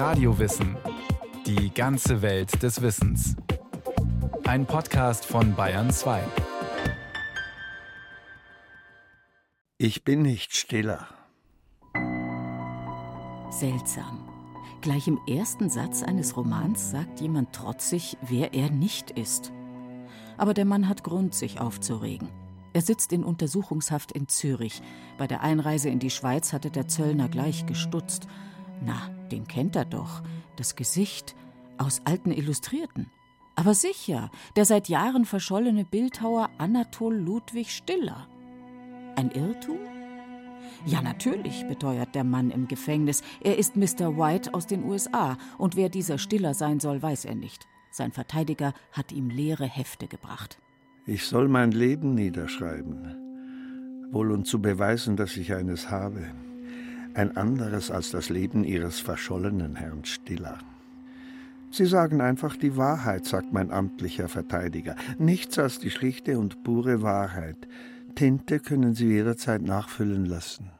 Radiowissen. Die ganze Welt des Wissens. Ein Podcast von Bayern 2. Ich bin nicht stiller. Seltsam. Gleich im ersten Satz eines Romans sagt jemand trotzig, wer er nicht ist. Aber der Mann hat Grund, sich aufzuregen. Er sitzt in Untersuchungshaft in Zürich. Bei der Einreise in die Schweiz hatte der Zöllner gleich gestutzt. Na, den kennt er doch. Das Gesicht aus alten Illustrierten. Aber sicher, der seit Jahren verschollene Bildhauer Anatol Ludwig Stiller. Ein Irrtum? Ja, natürlich, beteuert der Mann im Gefängnis. Er ist Mr. White aus den USA, und wer dieser Stiller sein soll, weiß er nicht. Sein Verteidiger hat ihm leere Hefte gebracht. Ich soll mein Leben niederschreiben, wohl um zu beweisen, dass ich eines habe, ein anderes als das Leben Ihres verschollenen Herrn Stiller. Sie sagen einfach die Wahrheit, sagt mein amtlicher Verteidiger, nichts als die schlichte und pure Wahrheit. Tinte können Sie jederzeit nachfüllen lassen.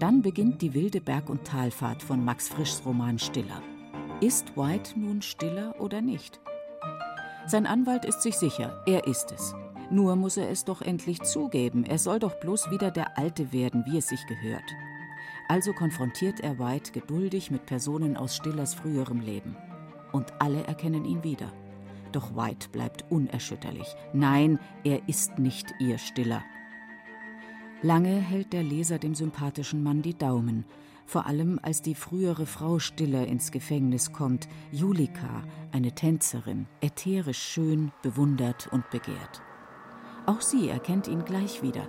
Dann beginnt die wilde Berg- und Talfahrt von Max Frischs Roman Stiller. Ist White nun stiller oder nicht? Sein Anwalt ist sich sicher, er ist es. Nur muss er es doch endlich zugeben, er soll doch bloß wieder der Alte werden, wie es sich gehört. Also konfrontiert er White geduldig mit Personen aus Stillers früherem Leben. Und alle erkennen ihn wieder. Doch White bleibt unerschütterlich. Nein, er ist nicht ihr Stiller. Lange hält der Leser dem sympathischen Mann die Daumen, vor allem als die frühere Frau Stiller ins Gefängnis kommt, Julika, eine Tänzerin, ätherisch schön, bewundert und begehrt. Auch sie erkennt ihn gleich wieder,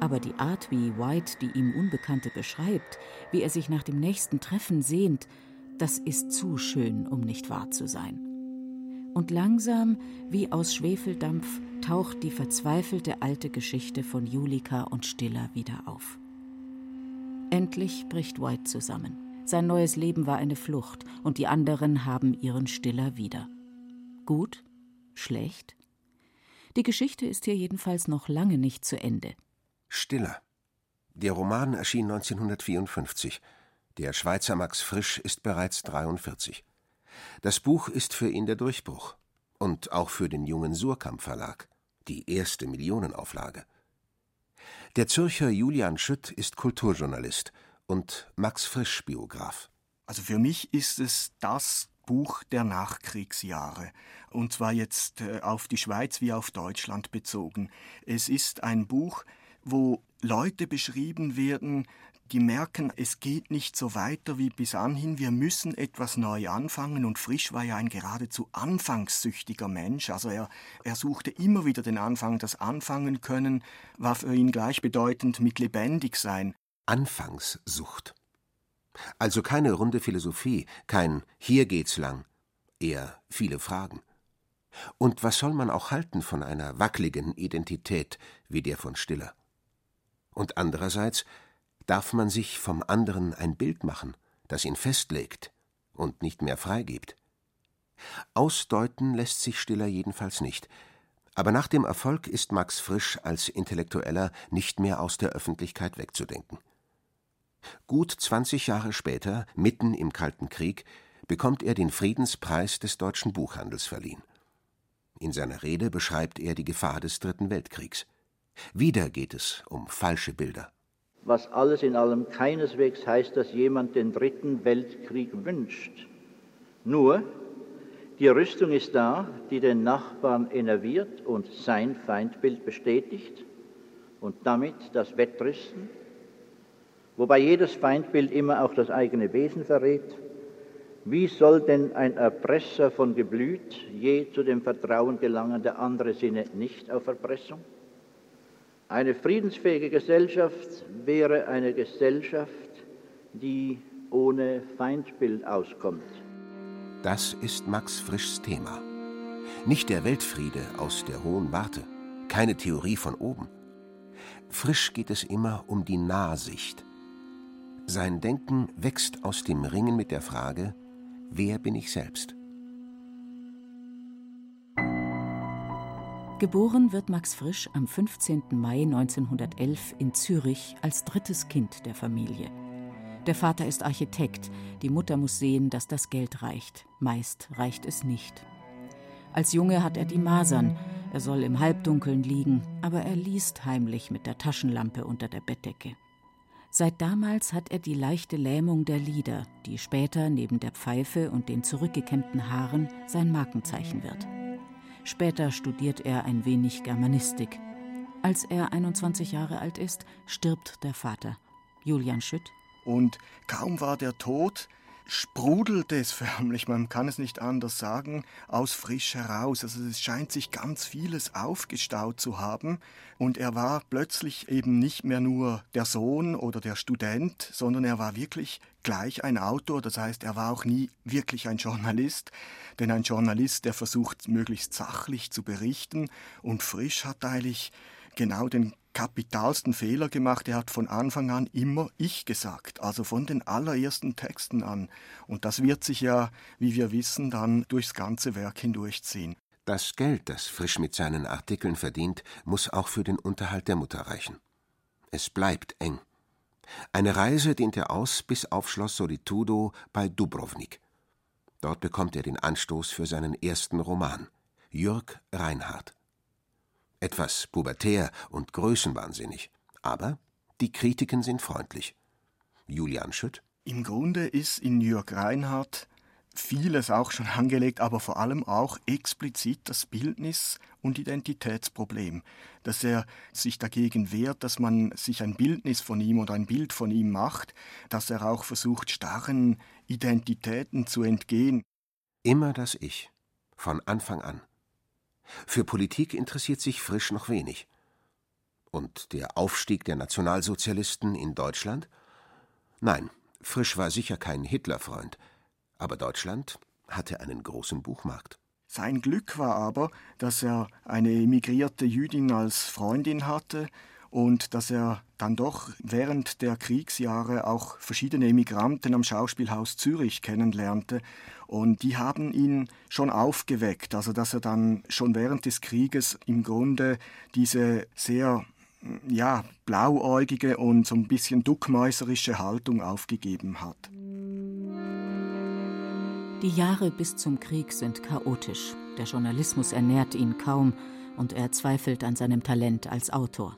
aber die Art, wie White die ihm Unbekannte beschreibt, wie er sich nach dem nächsten Treffen sehnt, das ist zu schön, um nicht wahr zu sein. Und langsam, wie aus Schwefeldampf, taucht die verzweifelte alte Geschichte von Julika und Stiller wieder auf. Endlich bricht White zusammen. Sein neues Leben war eine Flucht und die anderen haben ihren Stiller wieder. Gut? Schlecht? Die Geschichte ist hier jedenfalls noch lange nicht zu Ende. Stiller. Der Roman erschien 1954. Der Schweizer Max Frisch ist bereits 43. Das Buch ist für ihn der Durchbruch. Und auch für den jungen Surkamp Verlag. Die erste Millionenauflage. Der Zürcher Julian Schütt ist Kulturjournalist und Max Frisch Biograf. Also für mich ist es das Buch der Nachkriegsjahre. Und zwar jetzt äh, auf die Schweiz wie auf Deutschland bezogen. Es ist ein Buch, wo Leute beschrieben werden, die merken, es geht nicht so weiter wie bis anhin, wir müssen etwas neu anfangen und Frisch war ja ein geradezu anfangssüchtiger Mensch, also er, er suchte immer wieder den Anfang, das Anfangen können war für ihn gleichbedeutend mit lebendig sein. Anfangssucht. Also keine runde Philosophie, kein Hier geht's lang, eher viele Fragen. Und was soll man auch halten von einer wackeligen Identität wie der von Stiller? Und andererseits darf man sich vom anderen ein Bild machen, das ihn festlegt und nicht mehr freigibt. Ausdeuten lässt sich Stiller jedenfalls nicht, aber nach dem Erfolg ist Max Frisch als Intellektueller nicht mehr aus der Öffentlichkeit wegzudenken. Gut 20 Jahre später, mitten im Kalten Krieg, bekommt er den Friedenspreis des deutschen Buchhandels verliehen. In seiner Rede beschreibt er die Gefahr des Dritten Weltkriegs. Wieder geht es um falsche Bilder was alles in allem keineswegs heißt, dass jemand den dritten Weltkrieg wünscht. Nur, die Rüstung ist da, die den Nachbarn enerviert und sein Feindbild bestätigt und damit das Wettrüsten, wobei jedes Feindbild immer auch das eigene Wesen verrät. Wie soll denn ein Erpresser von Geblüt je zu dem Vertrauen gelangen, der andere Sinne nicht auf Erpressung? Eine friedensfähige Gesellschaft wäre eine Gesellschaft, die ohne Feindbild auskommt. Das ist Max Frischs Thema. Nicht der Weltfriede aus der hohen Warte, keine Theorie von oben. Frisch geht es immer um die Nahsicht. Sein Denken wächst aus dem Ringen mit der Frage, wer bin ich selbst? Geboren wird Max Frisch am 15. Mai 1911 in Zürich als drittes Kind der Familie. Der Vater ist Architekt, die Mutter muss sehen, dass das Geld reicht. Meist reicht es nicht. Als Junge hat er die Masern, er soll im Halbdunkeln liegen, aber er liest heimlich mit der Taschenlampe unter der Bettdecke. Seit damals hat er die leichte Lähmung der Lider, die später neben der Pfeife und den zurückgekämmten Haaren sein Markenzeichen wird. Später studiert er ein wenig Germanistik. Als er 21 Jahre alt ist, stirbt der Vater, Julian Schütt. Und kaum war der tot, sprudelte es förmlich, man kann es nicht anders sagen, aus frisch heraus. Also es scheint sich ganz vieles aufgestaut zu haben. Und er war plötzlich eben nicht mehr nur der Sohn oder der Student, sondern er war wirklich gleich ein Autor, das heißt, er war auch nie wirklich ein Journalist, denn ein Journalist, der versucht möglichst sachlich zu berichten und frisch hat eigentlich genau den kapitalsten Fehler gemacht. Er hat von Anfang an immer ich gesagt, also von den allerersten Texten an. Und das wird sich ja, wie wir wissen, dann durchs ganze Werk hindurchziehen. Das Geld, das Frisch mit seinen Artikeln verdient, muss auch für den Unterhalt der Mutter reichen. Es bleibt eng. Eine Reise dehnt er aus bis auf Schloss Solitudo bei Dubrovnik. Dort bekommt er den Anstoß für seinen ersten Roman, Jürg Reinhardt etwas pubertär und größenwahnsinnig. Aber die Kritiken sind freundlich. Julian Schütt. Im Grunde ist in Jörg Reinhardt vieles auch schon angelegt, aber vor allem auch explizit das Bildnis- und Identitätsproblem, dass er sich dagegen wehrt, dass man sich ein Bildnis von ihm oder ein Bild von ihm macht, dass er auch versucht, starren Identitäten zu entgehen. Immer das Ich, von Anfang an. Für Politik interessiert sich Frisch noch wenig. Und der Aufstieg der Nationalsozialisten in Deutschland? Nein, Frisch war sicher kein Hitlerfreund, aber Deutschland hatte einen großen Buchmarkt. Sein Glück war aber, dass er eine emigrierte Jüdin als Freundin hatte und dass er dann doch während der Kriegsjahre auch verschiedene Emigranten am Schauspielhaus Zürich kennenlernte und die haben ihn schon aufgeweckt, also dass er dann schon während des Krieges im Grunde diese sehr ja, blauäugige und so ein bisschen duckmäuserische Haltung aufgegeben hat. Die Jahre bis zum Krieg sind chaotisch. Der Journalismus ernährt ihn kaum und er zweifelt an seinem Talent als Autor.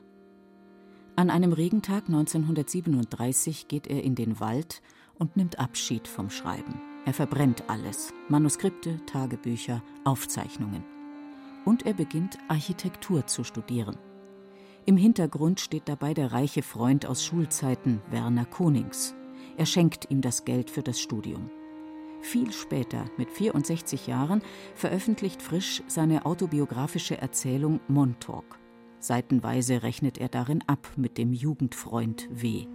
An einem Regentag 1937 geht er in den Wald und nimmt Abschied vom Schreiben. Er verbrennt alles: Manuskripte, Tagebücher, Aufzeichnungen. Und er beginnt Architektur zu studieren. Im Hintergrund steht dabei der reiche Freund aus Schulzeiten, Werner Konings. Er schenkt ihm das Geld für das Studium. Viel später, mit 64 Jahren, veröffentlicht Frisch seine autobiografische Erzählung Montauk. Seitenweise rechnet er darin ab mit dem Jugendfreund W.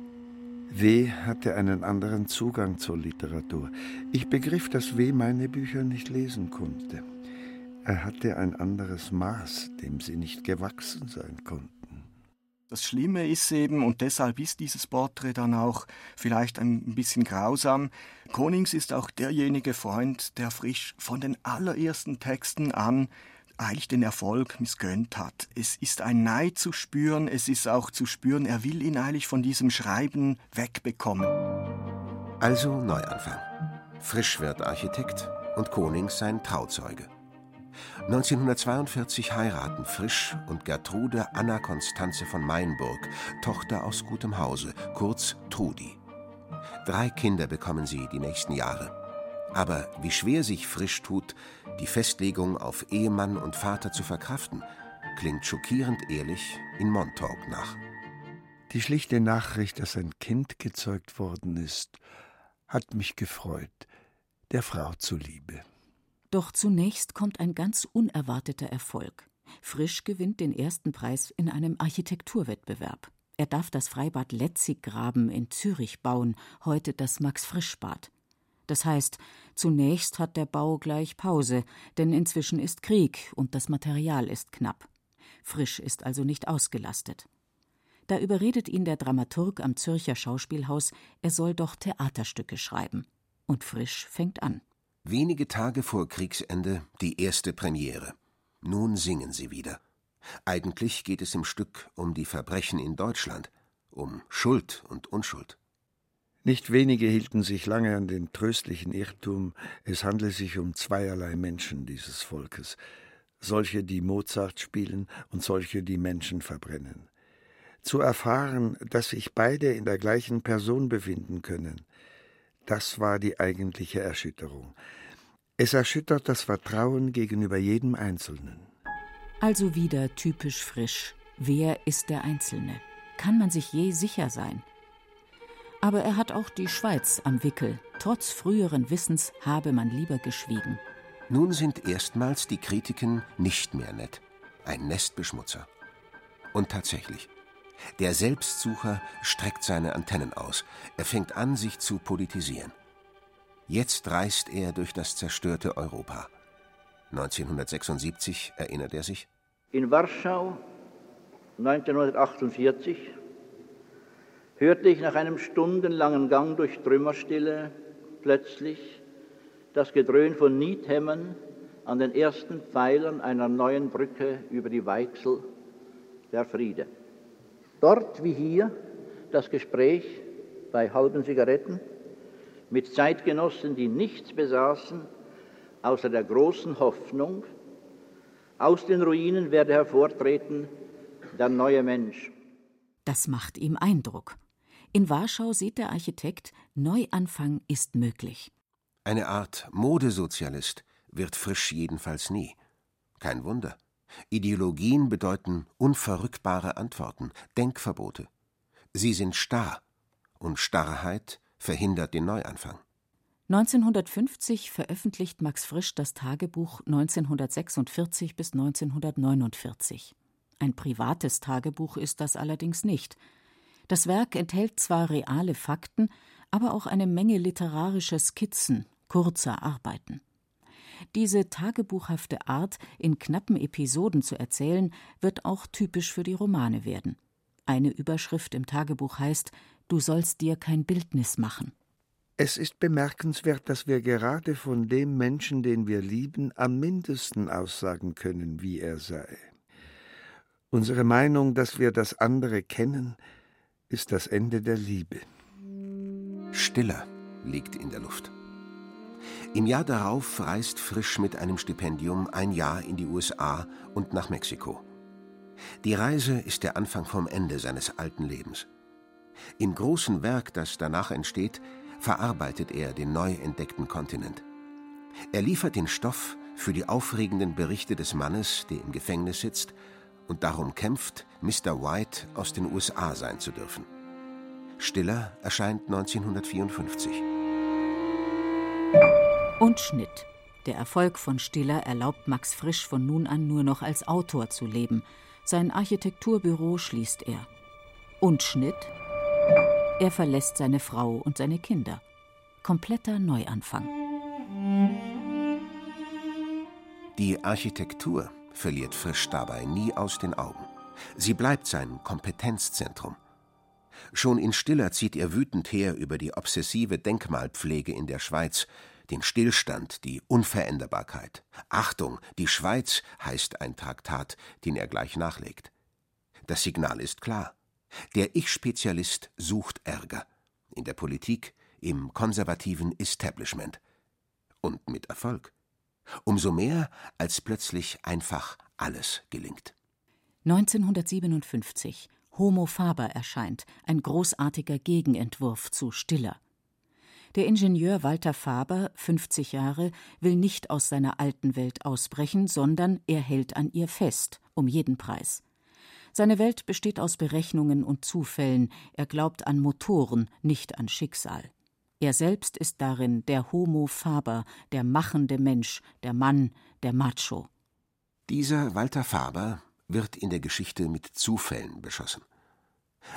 W. hatte einen anderen Zugang zur Literatur. Ich begriff, dass W. meine Bücher nicht lesen konnte. Er hatte ein anderes Maß, dem sie nicht gewachsen sein konnten. Das Schlimme ist eben, und deshalb ist dieses Porträt dann auch vielleicht ein bisschen grausam, Konings ist auch derjenige Freund, der frisch von den allerersten Texten an eigentlich den Erfolg missgönnt hat. Es ist ein Neid zu spüren, es ist auch zu spüren, er will ihn eigentlich von diesem Schreiben wegbekommen. Also Neuanfang. Frisch wird Architekt und Konings sein Trauzeuge. 1942 heiraten Frisch und Gertrude Anna Konstanze von Mainburg, Tochter aus gutem Hause, kurz Trudi. Drei Kinder bekommen sie die nächsten Jahre. Aber wie schwer sich Frisch tut, die Festlegung auf Ehemann und Vater zu verkraften, klingt schockierend ehrlich in Montauk nach. Die schlichte Nachricht, dass ein Kind gezeugt worden ist, hat mich gefreut, der Frau zuliebe. Doch zunächst kommt ein ganz unerwarteter Erfolg. Frisch gewinnt den ersten Preis in einem Architekturwettbewerb. Er darf das Freibad Letziggraben in Zürich bauen, heute das Max-Frisch-Bad. Das heißt, zunächst hat der Bau gleich Pause, denn inzwischen ist Krieg und das Material ist knapp. Frisch ist also nicht ausgelastet. Da überredet ihn der Dramaturg am Zürcher Schauspielhaus, er soll doch Theaterstücke schreiben. Und Frisch fängt an. Wenige Tage vor Kriegsende die erste Premiere. Nun singen sie wieder. Eigentlich geht es im Stück um die Verbrechen in Deutschland, um Schuld und Unschuld. Nicht wenige hielten sich lange an den tröstlichen Irrtum, es handle sich um zweierlei Menschen dieses Volkes, solche, die Mozart spielen und solche, die Menschen verbrennen. Zu erfahren, dass sich beide in der gleichen Person befinden können, das war die eigentliche Erschütterung. Es erschüttert das Vertrauen gegenüber jedem Einzelnen. Also wieder typisch frisch. Wer ist der Einzelne? Kann man sich je sicher sein? Aber er hat auch die Schweiz am Wickel. Trotz früheren Wissens habe man lieber geschwiegen. Nun sind erstmals die Kritiken nicht mehr nett. Ein Nestbeschmutzer. Und tatsächlich. Der Selbstsucher streckt seine Antennen aus. Er fängt an, sich zu politisieren. Jetzt reist er durch das zerstörte Europa. 1976 erinnert er sich. In Warschau 1948 hörte ich nach einem stundenlangen Gang durch Trümmerstille plötzlich das Gedröhn von Niethämmern an den ersten Pfeilern einer neuen Brücke über die Weichsel der Friede. Dort wie hier das Gespräch bei halben Zigaretten mit Zeitgenossen, die nichts besaßen außer der großen Hoffnung, aus den Ruinen werde hervortreten der neue Mensch. Das macht ihm Eindruck. In Warschau sieht der Architekt, Neuanfang ist möglich. Eine Art Modesozialist wird Frisch jedenfalls nie. Kein Wunder. Ideologien bedeuten unverrückbare Antworten, Denkverbote. Sie sind starr, und Starrheit verhindert den Neuanfang. 1950 veröffentlicht Max Frisch das Tagebuch 1946 bis 1949. Ein privates Tagebuch ist das allerdings nicht. Das Werk enthält zwar reale Fakten, aber auch eine Menge literarischer Skizzen, kurzer Arbeiten. Diese tagebuchhafte Art, in knappen Episoden zu erzählen, wird auch typisch für die Romane werden. Eine Überschrift im Tagebuch heißt Du sollst dir kein Bildnis machen. Es ist bemerkenswert, dass wir gerade von dem Menschen, den wir lieben, am mindesten aussagen können, wie er sei. Unsere Meinung, dass wir das andere kennen, ist das Ende der Liebe. Stiller liegt in der Luft. Im Jahr darauf reist Frisch mit einem Stipendium ein Jahr in die USA und nach Mexiko. Die Reise ist der Anfang vom Ende seines alten Lebens. Im großen Werk, das danach entsteht, verarbeitet er den neu entdeckten Kontinent. Er liefert den Stoff für die aufregenden Berichte des Mannes, der im Gefängnis sitzt und darum kämpft, Mr. White aus den USA sein zu dürfen. Stiller erscheint 1954. Und Schnitt. Der Erfolg von Stiller erlaubt Max Frisch von nun an nur noch als Autor zu leben. Sein Architekturbüro schließt er. Und Schnitt. Er verlässt seine Frau und seine Kinder. Kompletter Neuanfang. Die Architektur verliert Frisch dabei nie aus den Augen. Sie bleibt sein Kompetenzzentrum. Schon in Stiller zieht er wütend her über die obsessive Denkmalpflege in der Schweiz, den Stillstand, die Unveränderbarkeit. Achtung, die Schweiz heißt ein Traktat, den er gleich nachlegt. Das Signal ist klar. Der Ich-Spezialist sucht Ärger. In der Politik, im konservativen Establishment. Und mit Erfolg. Umso mehr, als plötzlich einfach alles gelingt. 1957 Homo Faber erscheint, ein großartiger Gegenentwurf zu Stiller. Der Ingenieur Walter Faber, 50 Jahre, will nicht aus seiner alten Welt ausbrechen, sondern er hält an ihr fest, um jeden Preis. Seine Welt besteht aus Berechnungen und Zufällen, er glaubt an Motoren, nicht an Schicksal. Er selbst ist darin der Homo Faber, der machende Mensch, der Mann, der Macho. Dieser Walter Faber wird in der Geschichte mit Zufällen beschossen.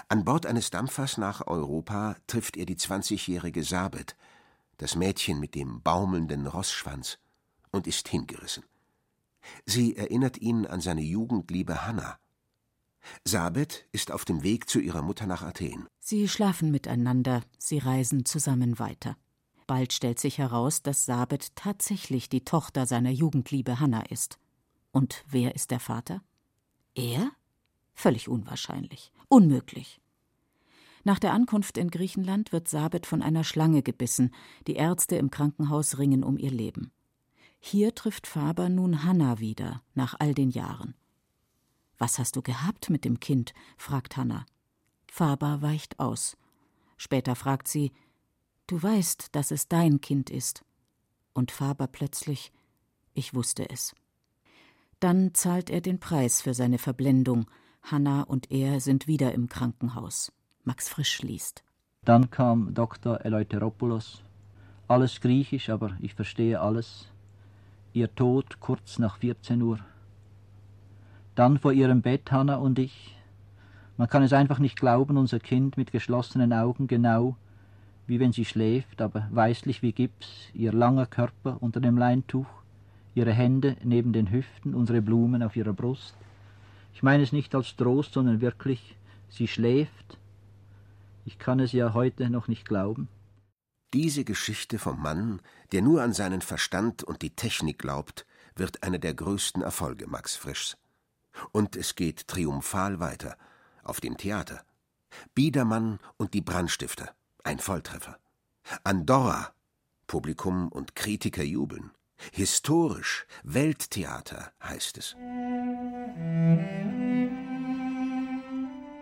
An Bord eines Dampfers nach Europa trifft er die 20-jährige Sabet, das Mädchen mit dem baumelnden Rossschwanz, und ist hingerissen. Sie erinnert ihn an seine Jugendliebe Hanna, Sabet ist auf dem Weg zu ihrer Mutter nach Athen. Sie schlafen miteinander, sie reisen zusammen weiter. Bald stellt sich heraus, dass Sabet tatsächlich die Tochter seiner Jugendliebe Hanna ist. Und wer ist der Vater? Er? Völlig unwahrscheinlich. Unmöglich. Nach der Ankunft in Griechenland wird Sabet von einer Schlange gebissen. Die Ärzte im Krankenhaus ringen um ihr Leben. Hier trifft Faber nun Hanna wieder, nach all den Jahren. Was hast du gehabt mit dem Kind? fragt Hanna. Faber weicht aus. Später fragt sie: Du weißt, dass es dein Kind ist. Und Faber plötzlich: Ich wusste es. Dann zahlt er den Preis für seine Verblendung. Hanna und er sind wieder im Krankenhaus. Max Frisch liest. Dann kam Dr. Eleuteropoulos. Alles griechisch, aber ich verstehe alles. Ihr Tod kurz nach 14 Uhr. Dann vor ihrem Bett Hanna und ich. Man kann es einfach nicht glauben, unser Kind mit geschlossenen Augen genau, wie wenn sie schläft, aber weißlich wie Gips, ihr langer Körper unter dem Leintuch, ihre Hände neben den Hüften, unsere Blumen auf ihrer Brust. Ich meine es nicht als Trost, sondern wirklich, sie schläft, ich kann es ja heute noch nicht glauben. Diese Geschichte vom Mann, der nur an seinen Verstand und die Technik glaubt, wird einer der größten Erfolge Max Frischs. Und es geht triumphal weiter. Auf dem Theater. Biedermann und die Brandstifter. Ein Volltreffer. Andorra. Publikum und Kritiker jubeln. Historisch. Welttheater heißt es.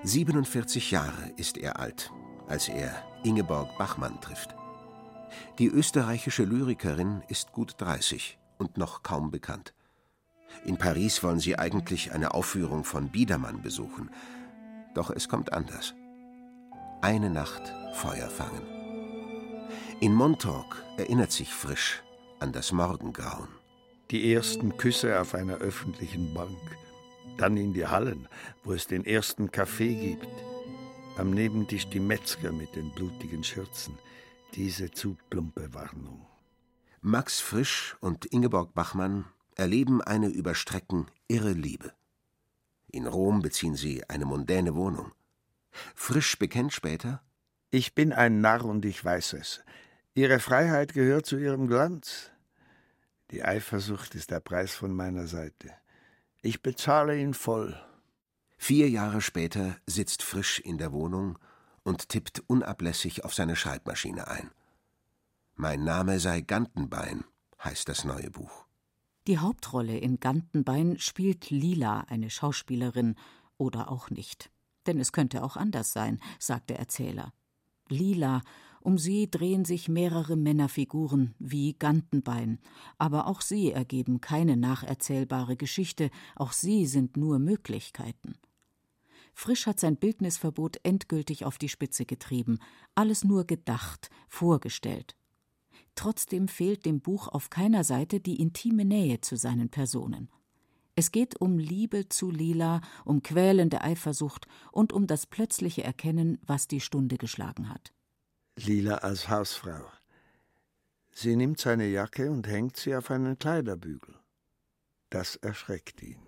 47 Jahre ist er alt, als er Ingeborg Bachmann trifft. Die österreichische Lyrikerin ist gut 30 und noch kaum bekannt. In Paris wollen sie eigentlich eine Aufführung von Biedermann besuchen. Doch es kommt anders. Eine Nacht Feuer fangen. In Montauk erinnert sich Frisch an das Morgengrauen. Die ersten Küsse auf einer öffentlichen Bank dann in die Hallen, wo es den ersten Kaffee gibt. Am Nebentisch die Metzger mit den blutigen Schürzen. Diese zu plumpe Warnung. Max Frisch und Ingeborg Bachmann erleben eine über Strecken irre Liebe. In Rom beziehen sie eine mondäne Wohnung. Frisch bekennt später: Ich bin ein Narr und ich weiß es. Ihre Freiheit gehört zu ihrem Glanz. Die Eifersucht ist der Preis von meiner Seite. Ich bezahle ihn voll. Vier Jahre später sitzt Frisch in der Wohnung und tippt unablässig auf seine Schreibmaschine ein. Mein Name sei Gantenbein, heißt das neue Buch. Die Hauptrolle in Gantenbein spielt Lila, eine Schauspielerin, oder auch nicht. Denn es könnte auch anders sein, sagt der Erzähler. Lila, um sie drehen sich mehrere Männerfiguren wie Gantenbein, aber auch sie ergeben keine nacherzählbare Geschichte, auch sie sind nur Möglichkeiten. Frisch hat sein Bildnisverbot endgültig auf die Spitze getrieben, alles nur gedacht, vorgestellt. Trotzdem fehlt dem Buch auf keiner Seite die intime Nähe zu seinen Personen. Es geht um Liebe zu Lila, um quälende Eifersucht und um das plötzliche Erkennen, was die Stunde geschlagen hat. Lila als Hausfrau. Sie nimmt seine Jacke und hängt sie auf einen Kleiderbügel. Das erschreckt ihn.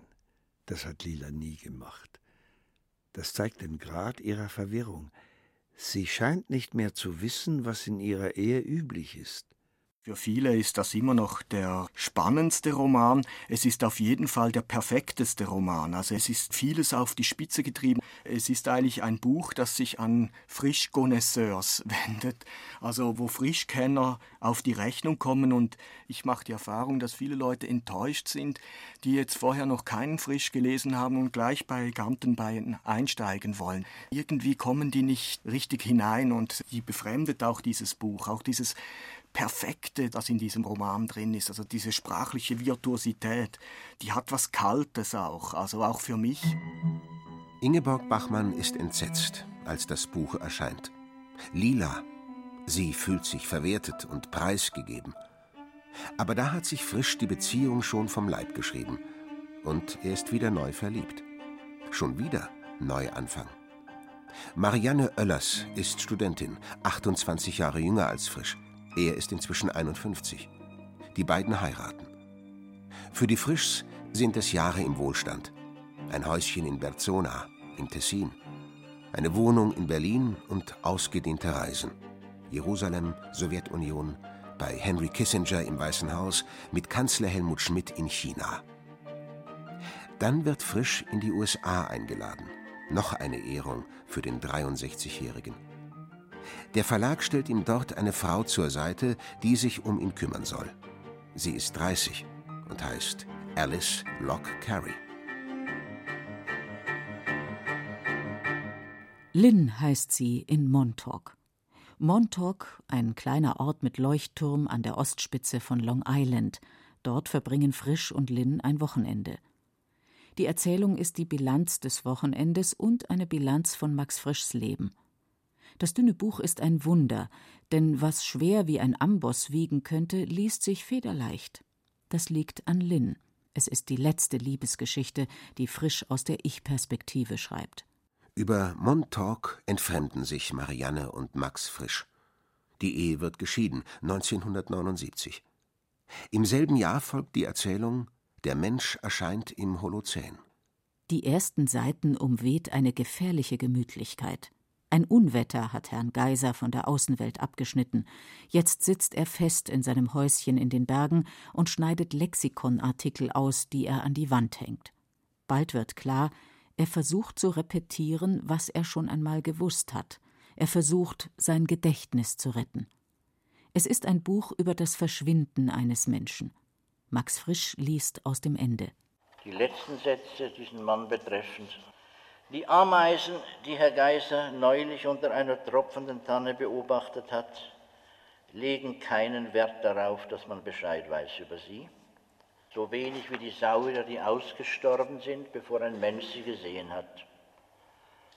Das hat Lila nie gemacht. Das zeigt den Grad ihrer Verwirrung. Sie scheint nicht mehr zu wissen, was in ihrer Ehe üblich ist. Für viele ist das immer noch der spannendste Roman. Es ist auf jeden Fall der perfekteste Roman. Also es ist vieles auf die Spitze getrieben. Es ist eigentlich ein Buch, das sich an Frischconnoisseurs wendet. Also wo Frischkenner auf die Rechnung kommen. Und ich mache die Erfahrung, dass viele Leute enttäuscht sind, die jetzt vorher noch keinen Frisch gelesen haben und gleich bei Gantenbein einsteigen wollen. Irgendwie kommen die nicht richtig hinein und die befremdet auch dieses Buch. Auch dieses Perfekte, das in diesem Roman drin ist, also diese sprachliche Virtuosität, die hat was Kaltes auch, also auch für mich. Ingeborg Bachmann ist entsetzt, als das Buch erscheint. Lila, sie fühlt sich verwertet und preisgegeben. Aber da hat sich frisch die Beziehung schon vom Leib geschrieben und er ist wieder neu verliebt. Schon wieder Neuanfang. Marianne Oellers ist Studentin, 28 Jahre jünger als Frisch. Er ist inzwischen 51. Die beiden heiraten. Für die Frischs sind es Jahre im Wohlstand. Ein Häuschen in Berzona, im Tessin. Eine Wohnung in Berlin und ausgedehnte Reisen. Jerusalem, Sowjetunion, bei Henry Kissinger im Weißen Haus, mit Kanzler Helmut Schmidt in China. Dann wird Frisch in die USA eingeladen. Noch eine Ehrung für den 63-Jährigen. Der Verlag stellt ihm dort eine Frau zur Seite, die sich um ihn kümmern soll. Sie ist 30 und heißt Alice Locke Carey. Lynn heißt sie in Montauk. Montauk, ein kleiner Ort mit Leuchtturm an der Ostspitze von Long Island. Dort verbringen Frisch und Lynn ein Wochenende. Die Erzählung ist die Bilanz des Wochenendes und eine Bilanz von Max Frischs Leben. Das dünne Buch ist ein Wunder, denn was schwer wie ein Amboss wiegen könnte, liest sich federleicht. Das liegt an Lynn. Es ist die letzte Liebesgeschichte, die Frisch aus der Ich-Perspektive schreibt. Über Montauk entfremden sich Marianne und Max Frisch. Die Ehe wird geschieden, 1979. Im selben Jahr folgt die Erzählung Der Mensch erscheint im Holozän. Die ersten Seiten umweht eine gefährliche Gemütlichkeit. Ein Unwetter hat Herrn Geiser von der Außenwelt abgeschnitten. Jetzt sitzt er fest in seinem Häuschen in den Bergen und schneidet Lexikonartikel aus, die er an die Wand hängt. Bald wird klar, er versucht zu repetieren, was er schon einmal gewusst hat. Er versucht, sein Gedächtnis zu retten. Es ist ein Buch über das Verschwinden eines Menschen. Max Frisch liest aus dem Ende. Die letzten Sätze diesen Mann betreffend. Die Ameisen, die Herr Geiser neulich unter einer tropfenden Tanne beobachtet hat, legen keinen Wert darauf, dass man Bescheid weiß über sie so wenig wie die Sauer, die ausgestorben sind, bevor ein Mensch sie gesehen hat.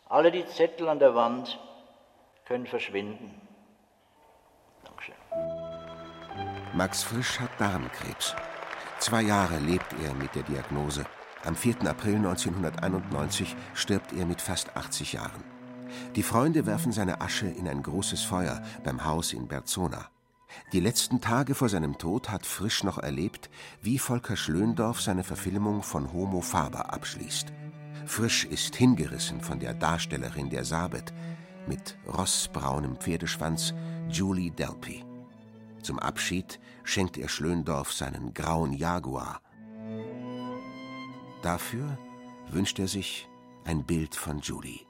Alle die Zettel an der Wand können verschwinden. Dankeschön. Max Frisch hat Darmkrebs. Zwei Jahre lebt er mit der Diagnose. Am 4. April 1991 stirbt er mit fast 80 Jahren. Die Freunde werfen seine Asche in ein großes Feuer beim Haus in Berzona. Die letzten Tage vor seinem Tod hat Frisch noch erlebt, wie Volker Schlöndorff seine Verfilmung von Homo Faber abschließt. Frisch ist hingerissen von der Darstellerin der Sabet mit rossbraunem Pferdeschwanz, Julie Delpy. Zum Abschied schenkt er Schlöndorff seinen grauen Jaguar. Dafür wünscht er sich ein Bild von Julie.